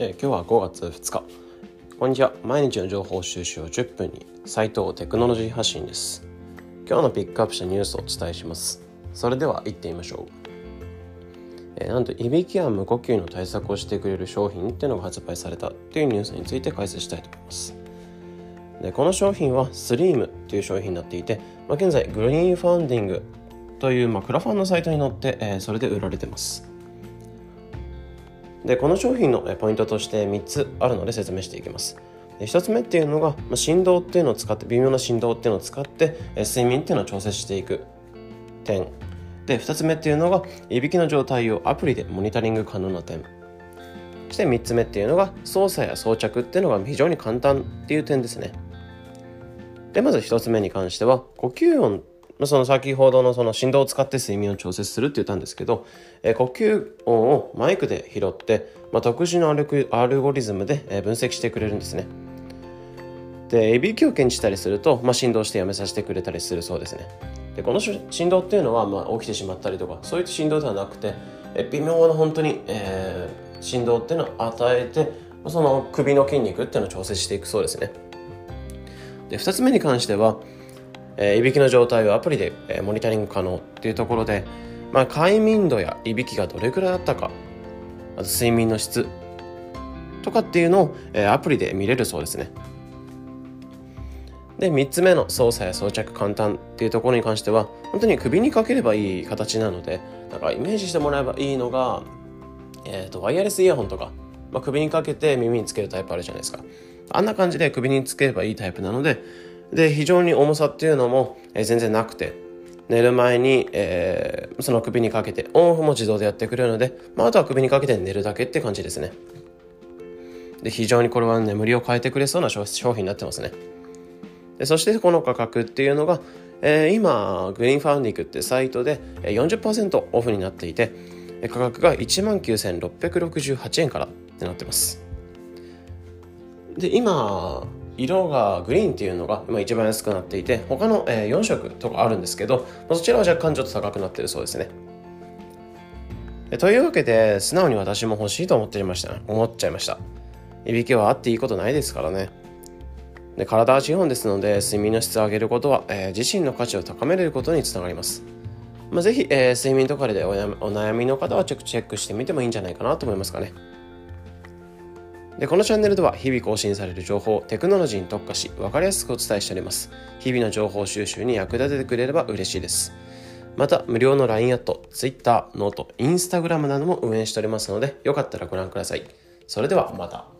えー、今日は5月2日。こんにちは。毎日の情報収集を10分に。斉藤テクノロジー発信です。今日のピックアップしたニュースをお伝えします。それでは行ってみましょう、えー、なんといびきや無呼吸の対策をしてくれる商品っていうのが発売されたというニュースについて解説したいと思います。でこの商品はスリームという商品になっていて、まあ、現在グリーンファンディングという、まあ、クラファンのサイトに載って、えー、それで売られてます。でこの商品のポイントとして3つあるので説明していきます。1つ目っていうのが、ま、振動っていうのを使って微妙な振動っていうのを使って睡眠っていうのを調節していく点。で2つ目っていうのがいびきの状態をアプリでモニタリング可能な点。そして3つ目っていうのが操作や装着っていうのが非常に簡単っていう点ですね。でまず1つ目に関しては呼吸音その先ほどのその振動を使って睡眠を調節するって言ったんですけど、え呼吸音をマイクで拾って、まあ、特殊なアルゴリズムで分析してくれるんですね。で、いびきを検知したりすると、まあ、振動してやめさせてくれたりするそうですね。で、この振動っていうのは、まあ、起きてしまったりとか、そういった振動ではなくて、え微妙な本当に、えー、振動っていうのを与えて、その首の筋肉っていうのを調節していくそうですね。で、2つ目に関しては、え、いびきの状態をアプリで、え、モニタリング可能っていうところで、まあ、快眠度やいびきがどれくらいあったかあと睡眠の質とかっていうのを、え、アプリで見れるそうですね。で3つ目の操作や装着簡単っていうところに関しては本当に首にかければいい形なのでだかイメージしてもらえばいいのが、えーと、ワイヤレスイヤホンとか、まあ、首にかけて耳につけるタイプあるじゃないですか。あんな感じで首につければいいタイプなのでで非常に重さっていうのも、え、全然なくて寝る前に、えー、その首にかけてオンオフも自動でやってくれるので、まあ、あとは首にかけて寝るだけって感じですね。で非常にこれは眠りを変えてくれそうな商品になってますね。でそしてこの価格っていうのが、えー、今グリーンファウンディングってサイトで40%オフになっていて価格が19,668円からってなってます。で今色がグリーンっていうのが今一番安くなっていて他の4色とかあるんですけどそちらは若干ちょっと高くなってるそうですね。というわけで素直に私も欲しいと思っていました。思っちゃいました。いびきはあっていいことないですからね。で体は資本ですので睡眠の質を上げることは、えー、自身の価値を高めることにつながります、まあ、ぜひ、えー、睡眠とかでお悩みの方はチェックしてみてもいいんじゃないかなと思いますかね。でこのチャンネルでは日々更新される情報テクノロジーに特化し分かりやすくお伝えしております。日々の情報収集に役立ててくれれば嬉しいです。また無料の LINE@ Twitter、note、Instagram なども運営しておりますのでよかったらご覧ください。それではまた。